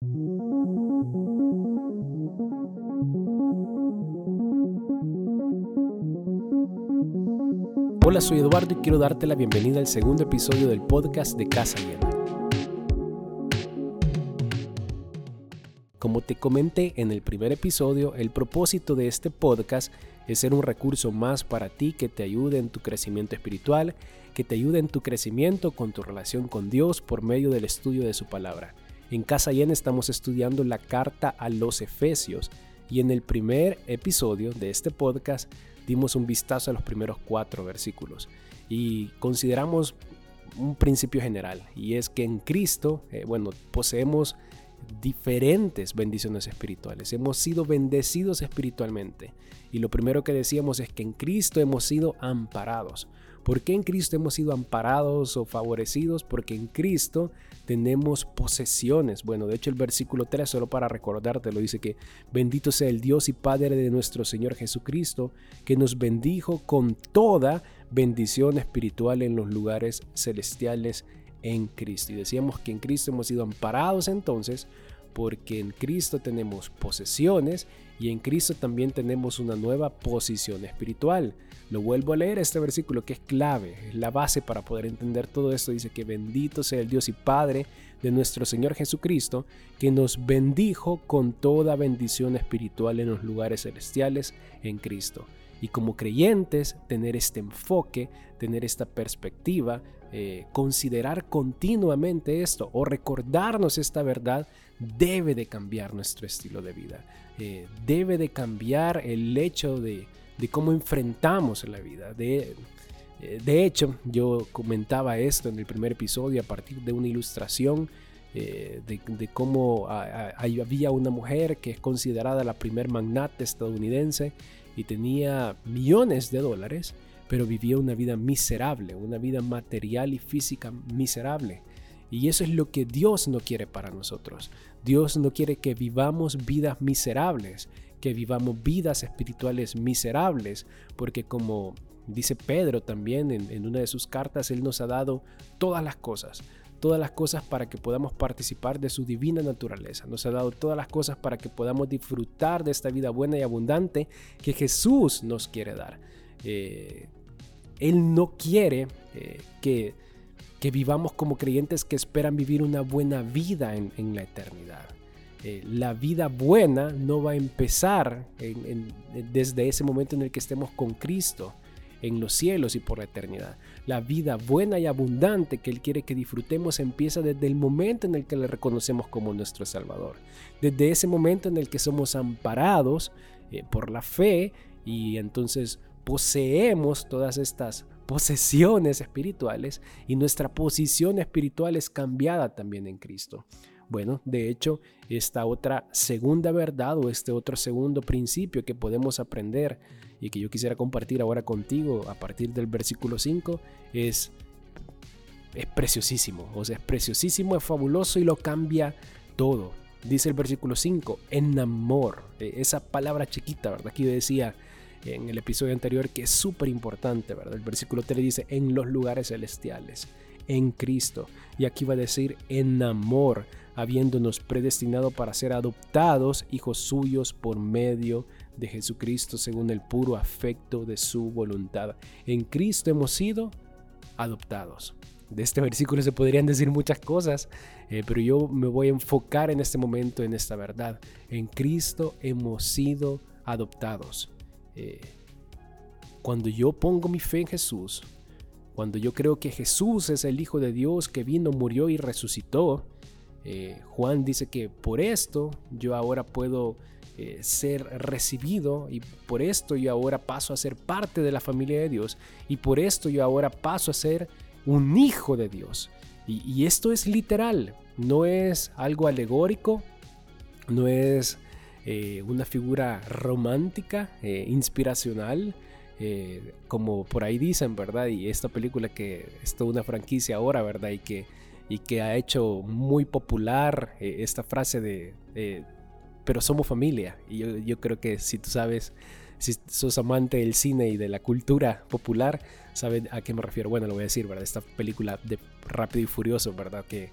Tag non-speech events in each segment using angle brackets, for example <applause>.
Hola, soy Eduardo y quiero darte la bienvenida al segundo episodio del podcast de Casa Llena. Como te comenté en el primer episodio, el propósito de este podcast es ser un recurso más para ti que te ayude en tu crecimiento espiritual, que te ayude en tu crecimiento con tu relación con Dios por medio del estudio de su palabra. En Casa Llena estamos estudiando la carta a los Efesios y en el primer episodio de este podcast dimos un vistazo a los primeros cuatro versículos y consideramos un principio general y es que en Cristo, eh, bueno, poseemos diferentes bendiciones espirituales. Hemos sido bendecidos espiritualmente. Y lo primero que decíamos es que en Cristo hemos sido amparados. ¿Por qué en Cristo hemos sido amparados o favorecidos? Porque en Cristo tenemos posesiones. Bueno, de hecho el versículo 3, solo para recordarte, lo dice que bendito sea el Dios y Padre de nuestro Señor Jesucristo, que nos bendijo con toda bendición espiritual en los lugares celestiales en Cristo. Y decíamos que en Cristo hemos sido amparados entonces porque en Cristo tenemos posesiones y en Cristo también tenemos una nueva posición espiritual. Lo vuelvo a leer este versículo que es clave, es la base para poder entender todo esto. Dice que bendito sea el Dios y Padre de nuestro Señor Jesucristo, que nos bendijo con toda bendición espiritual en los lugares celestiales en Cristo. Y como creyentes, tener este enfoque, tener esta perspectiva, eh, considerar continuamente esto o recordarnos esta verdad debe de cambiar nuestro estilo de vida. Eh, debe de cambiar el hecho de, cómo enfrentamos la vida. De, eh, de, hecho, yo comentaba esto en el primer episodio a partir de una ilustración de, cómo había una mujer que es considerada la primer magnate estadounidense y tenía millones de dólares, pero vivía una vida miserable, una vida material y física miserable. Y eso es lo que Dios no quiere para nosotros. Dios no quiere que vivamos vidas miserables, que vivamos vidas espirituales miserables, porque como dice Pedro también en, en, una de sus cartas, Él nos ha dado todas las cosas todas las cosas para que podamos participar de su divina naturaleza. Nos ha dado todas las cosas para que podamos disfrutar de esta vida buena y abundante que Jesús nos quiere dar. Eh, él no quiere eh, que, que, vivamos como creyentes que esperan vivir una buena vida en, la eternidad. Eh, la vida buena no va a empezar desde ese momento en el que estemos con Cristo en los cielos y por la eternidad. La vida buena y abundante que Él quiere que disfrutemos empieza desde el momento en el que le reconocemos como nuestro Salvador. Desde ese momento en el que somos amparados eh, por la fe y entonces poseemos todas estas posesiones espirituales y nuestra posición espiritual es cambiada también en Cristo. Bueno, de hecho, esta otra segunda verdad o este otro segundo principio que podemos aprender y que yo quisiera compartir ahora contigo a partir del versículo 5 es, es preciosísimo. O sea, es preciosísimo, es fabuloso y lo cambia todo. Dice el versículo 5, en amor. E, esa palabra chiquita, ¿verdad? Yo decía en el episodio anterior que es súper importante, ¿verdad? El versículo 3 dice, en los lugares celestiales, en Cristo. Y aquí va a decir, en amor, habiéndonos predestinado para ser adoptados hijos suyos por medio de Jesucristo según el puro afecto de su voluntad. En Cristo hemos sido adoptados. De este versículo se podrían decir muchas cosas, eh, pero yo me voy a enfocar en este momento en esta verdad. En Cristo hemos sido adoptados. Eh, cuando yo pongo mi fe en Jesús, cuando yo creo que Jesús es el Hijo de Dios que vino, murió y resucitó, eh, Juan dice que por esto yo ahora puedo eh, ser recibido y por esto yo ahora paso a ser parte de la familia de Dios y por esto yo ahora paso a ser un hijo de Dios. Y, esto es literal, no es algo alegórico, no es eh, una figura romántica, inspiracional, como por ahí dicen, ¿verdad? Y esta película que es toda una franquicia ahora, ¿verdad? Y que, y que ha hecho muy popular esta frase de pero somos familia. Y yo, creo que si tú sabes, si sos amante del cine y de la cultura popular, sabes a qué me refiero. Bueno, lo voy a decir, ¿verdad? Esta película de Rápido y Furioso, ¿verdad? Que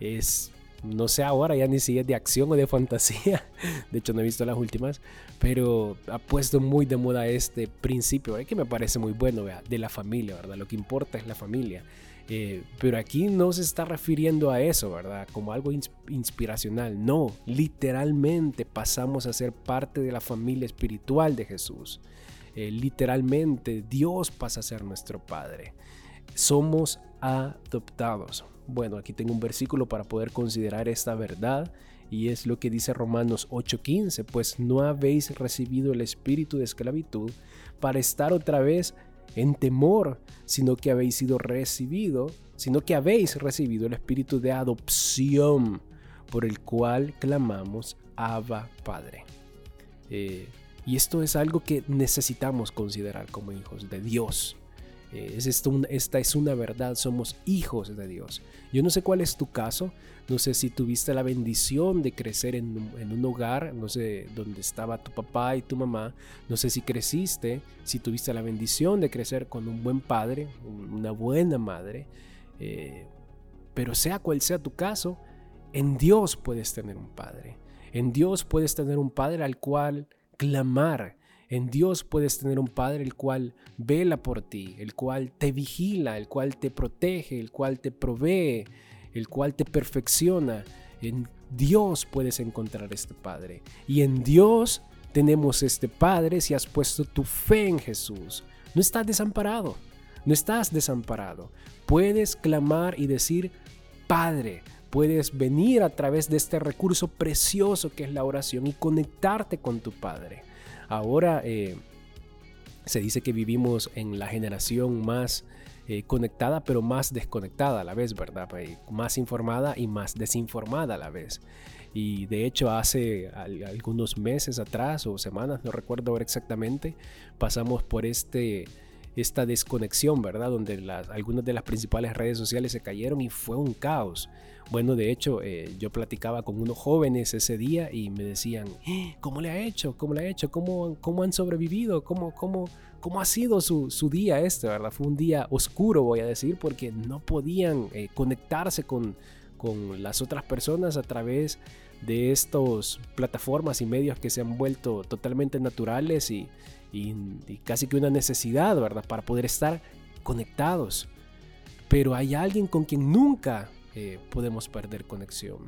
es no sé ahora ya ni si es de acción o de fantasía, <laughs> de hecho no he visto las últimas, pero ha puesto muy de moda este principio, que me parece muy bueno, de la familia, ¿verdad? Lo que importa es la familia. Eh, pero aquí no se está refiriendo a eso, ¿verdad? Como algo inspiracional. No, literalmente pasamos a ser parte de la familia espiritual de Jesús. Eh, literalmente Dios pasa a ser nuestro Padre. Somos adoptados. Bueno, aquí tengo un versículo para poder considerar esta verdad y es lo que dice Romanos 8:15, pues no habéis recibido el espíritu de esclavitud para estar otra vez en temor, sino que habéis sido recibido, sino que habéis recibido el espíritu de adopción por el cual clamamos Abba Padre. Eh, y esto es algo que necesitamos considerar como hijos de Dios. Eh, es esta es una verdad, somos hijos de Dios. Yo no sé cuál es tu caso, no sé si tuviste la bendición de crecer en, un hogar, no sé dónde estaba tu papá y tu mamá, no sé si creciste, si tuviste la bendición de crecer con un buen padre, una buena madre, eh, pero sea cual sea tu caso, en Dios puedes tener un padre. En Dios puedes tener un padre al cual clamar, en Dios puedes tener un Padre el cual vela por ti, el cual te vigila, el cual te protege, el cual te provee, el cual te perfecciona. En Dios puedes encontrar este Padre. Y en Dios tenemos este Padre si has puesto tu fe en Jesús. No estás desamparado, no estás desamparado. Puedes clamar y decir, Padre, puedes venir a través de este recurso precioso que es la oración y conectarte con tu Padre. Ahora eh, se dice que vivimos en la generación más eh, conectada, pero más desconectada a la vez, ¿verdad? Pues, más informada y más desinformada a la vez. Y de hecho hace algunos meses atrás o semanas, no recuerdo ahora exactamente, pasamos por este esta desconexión, ¿verdad? Donde algunas de las principales redes sociales se cayeron y fue un caos. Bueno, de hecho, eh, yo platicaba con unos jóvenes ese día y me decían, eh, ¿cómo le ha hecho? ¿Cómo le ha hecho? ¿Cómo, cómo han sobrevivido? ¿Cómo, cómo, cómo ha sido su, su, día este, verdad? Fue un día oscuro, voy a decir, porque no podían eh, conectarse con, con las otras personas a través de estas plataformas y medios que se han vuelto totalmente naturales y, y, casi que una necesidad, ¿verdad? Para poder estar conectados. Pero hay alguien con quien nunca eh, podemos perder conexión.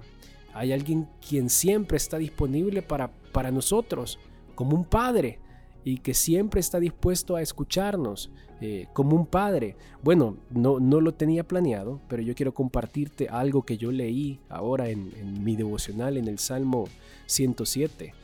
Hay alguien quien siempre está disponible para, para nosotros, como un padre, y que siempre está dispuesto a escucharnos, eh, como un padre. Bueno, no, no lo tenía planeado, pero yo quiero compartirte algo que yo leí ahora en, mi devocional en el Salmo 107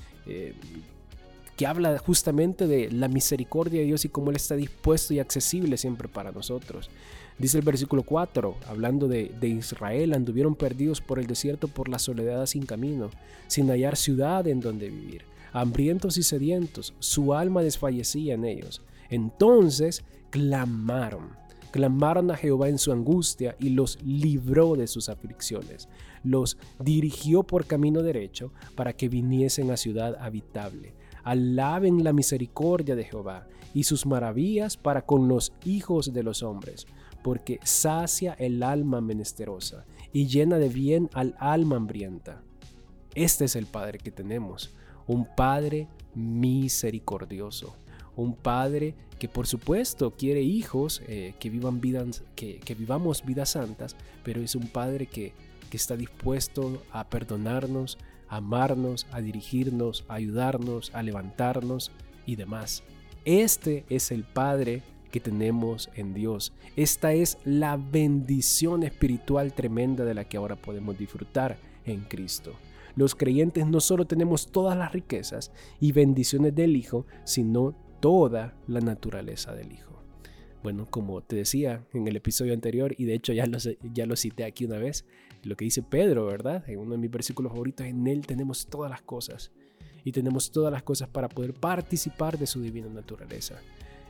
que habla justamente de la misericordia de Dios y cómo Él está dispuesto y accesible siempre para nosotros. Dice el versículo 4, hablando de, Israel, anduvieron perdidos por el desierto por la soledad sin camino, sin hallar ciudad en donde vivir, hambrientos y sedientos, su alma desfallecía en ellos. Entonces clamaron, clamaron a Jehová en su angustia y los libró de sus aflicciones, los dirigió por camino derecho para que viniesen a ciudad habitable Alaben la misericordia de Jehová y sus maravillas para con los hijos de los hombres, porque sacia el alma menesterosa y llena de bien al alma hambrienta. Este es el Padre que tenemos, un Padre misericordioso, un Padre que por supuesto quiere hijos eh, que, vivan vidas, que, que, vivamos vidas santas, pero es un Padre que, que está dispuesto a perdonarnos, amarnos, a dirigirnos, a ayudarnos, a levantarnos y demás. Este es el Padre que tenemos en Dios. Esta es la bendición espiritual tremenda de la que ahora podemos disfrutar en Cristo. Los creyentes no solo tenemos todas las riquezas y bendiciones del Hijo, sino toda la naturaleza del Hijo. Bueno, como te decía en el episodio anterior, y de hecho ya lo, ya lo cité aquí una vez, lo que dice Pedro, ¿verdad? En uno de mis versículos favoritos, en Él tenemos todas las cosas. Y tenemos todas las cosas para poder participar de su divina naturaleza.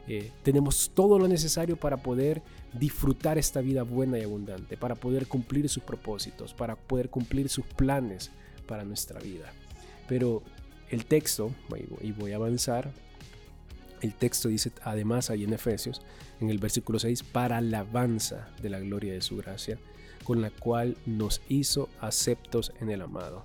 Eh, tenemos todo lo necesario para poder disfrutar esta vida buena y abundante, para poder cumplir sus propósitos, para poder cumplir sus planes para nuestra vida. Pero el texto, y voy a avanzar, el texto dice además ahí en Efesios, en el versículo 6, para alabanza de la gloria de su gracia, con la cual nos hizo aceptos en el amado.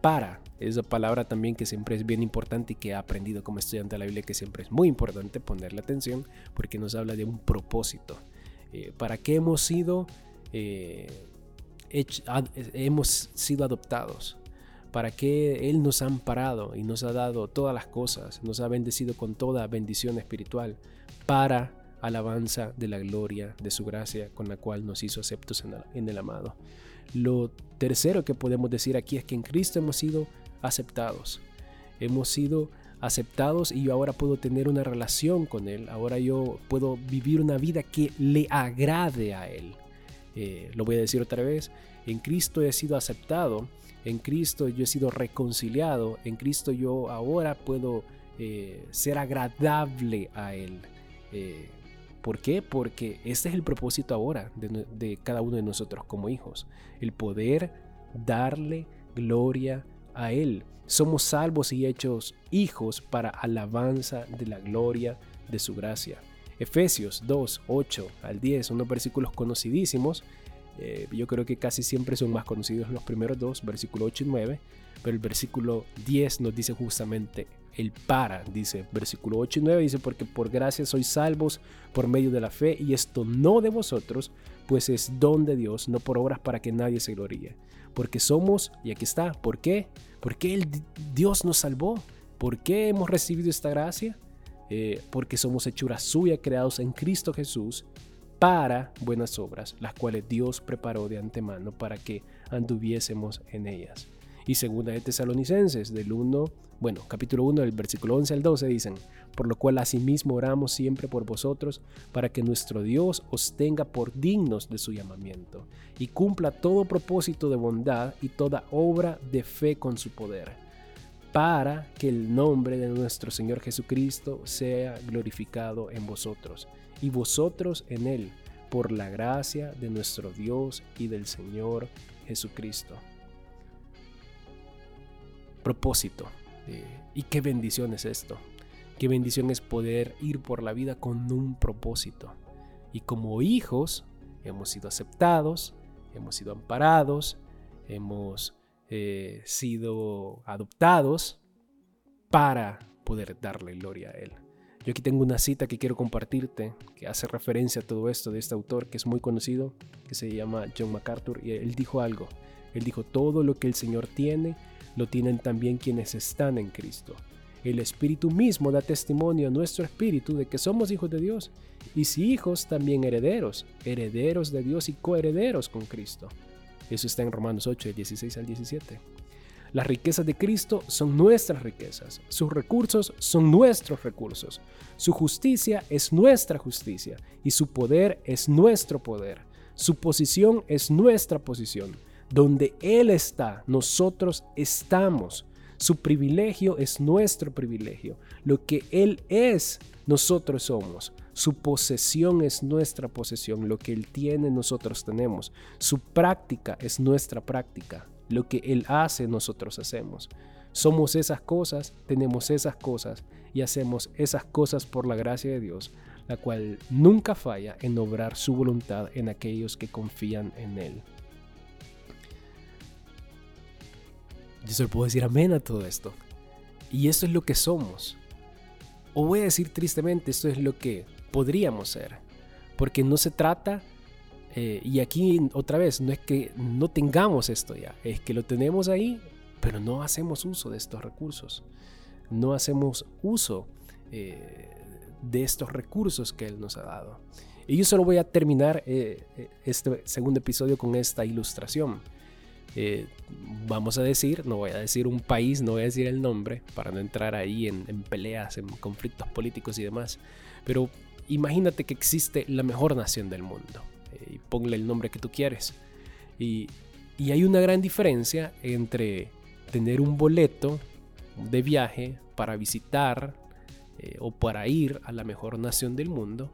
Para, esa palabra también que siempre es bien importante y que he aprendido como estudiante de la Biblia que siempre es muy importante ponerle atención porque nos habla de un propósito. Eh, ¿Para qué hemos sido, eh, hemos sido adoptados? ¿Para qué Él nos ha amparado y nos ha dado todas las cosas? Nos ha bendecido con toda bendición espiritual para alabanza de la gloria de su gracia con la cual nos hizo aceptos en el, amado. Lo tercero que podemos decir aquí es que en Cristo hemos sido aceptados. Hemos sido aceptados y yo ahora puedo tener una relación con Él. Ahora yo puedo vivir una vida que le agrade a Él. Eh, lo voy a decir otra vez. En Cristo he sido aceptado. En Cristo yo he sido reconciliado. En Cristo yo ahora puedo eh, ser agradable a Él. Eh, ¿Por qué? Porque este es el propósito ahora de, cada uno de nosotros como hijos, el poder darle gloria a Él. Somos salvos y hechos hijos para alabanza de la gloria de su gracia. Efesios 2, 8 al 10, unos versículos conocidísimos. Eh, yo creo que casi siempre son más conocidos los primeros dos, versículo 8 y 9, pero el versículo 10 nos dice justamente el para, dice versículo 8 y 9, dice, porque por gracia sois salvos por medio de la fe, y esto no de vosotros, pues es don de Dios, no por obras para que nadie se gloríe. Porque somos, y aquí está, ¿por qué? Porque el, Dios nos salvó. ¿Por qué hemos recibido esta gracia? Eh, porque somos hechura suya, creados en Cristo Jesús, para buenas obras, las cuales Dios preparó de antemano para que anduviésemos en ellas. Y segunda de Tesalonicenses, del 1 bueno, capítulo 1 del versículo 11 al 12 dicen, por lo cual asimismo oramos siempre por vosotros, para que nuestro Dios os tenga por dignos de su llamamiento, y cumpla todo propósito de bondad y toda obra de fe con su poder, para que el nombre de nuestro Señor Jesucristo sea glorificado en vosotros, y vosotros en él, por la gracia de nuestro Dios y del Señor Jesucristo. Propósito y qué bendición es esto. Qué bendición es poder ir por la vida con un propósito. Y como hijos hemos sido aceptados, hemos sido amparados, hemos eh, sido adoptados para poder darle gloria a Él. Yo aquí tengo una cita que quiero compartirte que hace referencia a todo esto de este autor que es muy conocido, que se llama John MacArthur, y él dijo algo. Él dijo, todo lo que el Señor tiene lo tienen también quienes están en Cristo. El Espíritu mismo da testimonio a nuestro espíritu de que somos hijos de Dios, y si hijos, también herederos, herederos de Dios y coherederos con Cristo. Eso está en Romanos 8, 16 al 17. Las riquezas de Cristo son nuestras riquezas, sus recursos son nuestros recursos, su justicia es nuestra justicia y su poder es nuestro poder, su posición es nuestra posición donde Él está, nosotros estamos. Su privilegio es nuestro privilegio. Lo que Él es, nosotros somos. Su posesión es nuestra posesión. Lo que Él tiene, nosotros tenemos. Su práctica es nuestra práctica. Lo que Él hace, nosotros hacemos. Somos esas cosas, tenemos esas cosas y hacemos esas cosas por la gracia de Dios, la cual nunca falla en obrar su voluntad en aquellos que confían en Él. Yo solo puedo decir amén a todo esto. Y esto es lo que somos. O voy a decir tristemente, esto es lo que podríamos ser. Porque no se trata, eh, y aquí otra vez, no es que no tengamos esto ya, es que lo tenemos ahí, pero no hacemos uso de estos recursos. No hacemos uso eh, de estos recursos que Él nos ha dado. Y yo solo voy a terminar eh, este segundo episodio con esta ilustración. Eh, vamos a decir, no voy a decir un país, no voy a decir el nombre, para no entrar ahí en, peleas, en conflictos políticos y demás, pero imagínate que existe la mejor nación del mundo, eh, y ponle el nombre que tú quieres. Y, hay una gran diferencia entre tener un boleto de viaje para visitar eh, o para ir a la mejor nación del mundo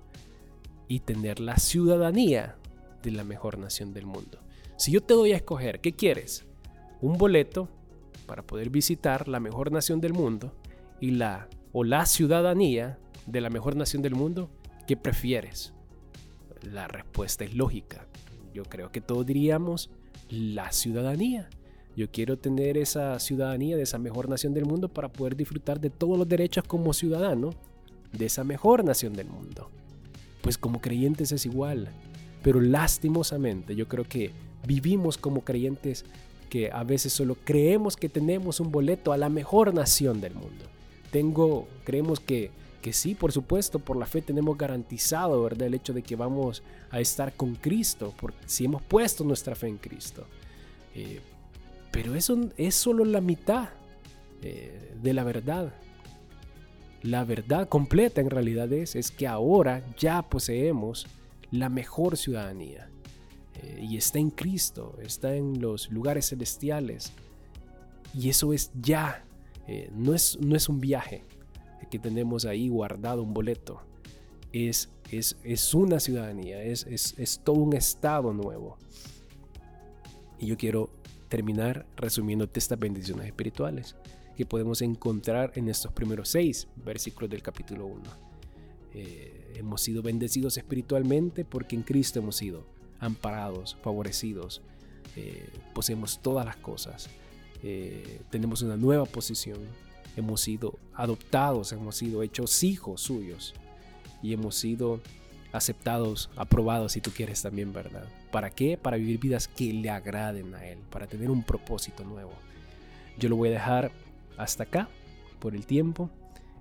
y tener la ciudadanía de la mejor nación del mundo. Si yo te doy a escoger, ¿qué quieres? Un boleto para poder visitar la mejor nación del mundo y la o la ciudadanía de la mejor nación del mundo, ¿qué prefieres? La respuesta es lógica. yo creo que todos diríamos la ciudadanía. Yo quiero tener esa ciudadanía de esa mejor nación del mundo para poder disfrutar de todos los derechos como ciudadano de esa mejor nación del mundo. Pues como creyentes es igual. Pero lastimosamente yo creo que vivimos como creyentes que a veces solo creemos que tenemos un boleto a la mejor nación del mundo. Tengo, creemos que, que sí, por supuesto, por la fe tenemos garantizado, ¿verdad? El hecho de que vamos a estar con Cristo, porque si hemos puesto nuestra fe en Cristo. Eh, pero eso es solo la mitad eh, de la verdad. La verdad completa en realidad es, es que ahora ya poseemos la mejor ciudadanía. Eh, y está en Cristo, está en los lugares celestiales. Y eso es ya, eh, no, es, no es un viaje que tenemos ahí guardado un boleto. Es, es, es una ciudadanía, es, es, es todo un estado nuevo. Y yo quiero terminar resumiéndote estas bendiciones espirituales que podemos encontrar en estos primeros seis versículos del capítulo 1. Eh, hemos sido bendecidos espiritualmente porque en Cristo hemos sido amparados, favorecidos, eh, poseemos todas las cosas, eh, tenemos una nueva posición, hemos sido adoptados, hemos sido hechos hijos suyos y hemos sido aceptados, aprobados si tú quieres también, ¿verdad? ¿Para qué? Para vivir vidas que le agraden a Él, para tener un propósito nuevo. Yo lo voy a dejar hasta acá por el tiempo.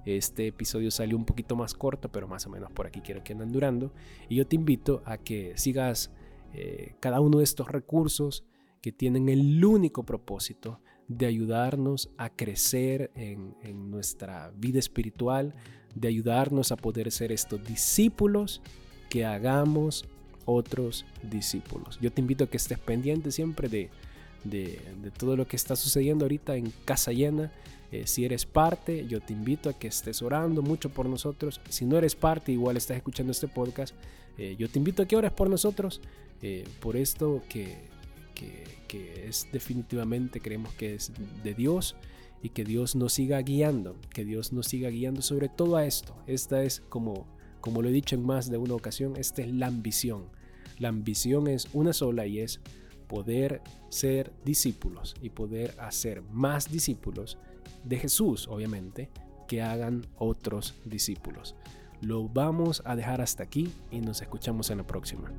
Este episodio salió un poquito más corto, pero más o menos por aquí quiero que anden durando. Y yo te invito a que sigas eh, cada uno de estos recursos que tienen el único propósito de ayudarnos a crecer en, nuestra vida espiritual, de ayudarnos a poder ser estos discípulos que hagamos otros discípulos. Yo te invito a que estés pendiente siempre de, todo lo que está sucediendo ahorita en Casa Llena. Eh, si eres parte, yo te invito a que estés orando mucho por nosotros. Si no eres parte, igual estás escuchando este podcast, eh, yo te invito a que ores por nosotros, eh, por esto que, que, que es definitivamente, creemos que es de Dios y que Dios nos siga guiando, que Dios nos siga guiando sobre todo a esto. Esta es como, como lo he dicho en más de una ocasión, esta es la ambición. La ambición es una sola y es poder ser discípulos y poder hacer más discípulos de Jesús, obviamente, que hagan otros discípulos. Lo vamos a dejar hasta aquí y nos escuchamos en la próxima.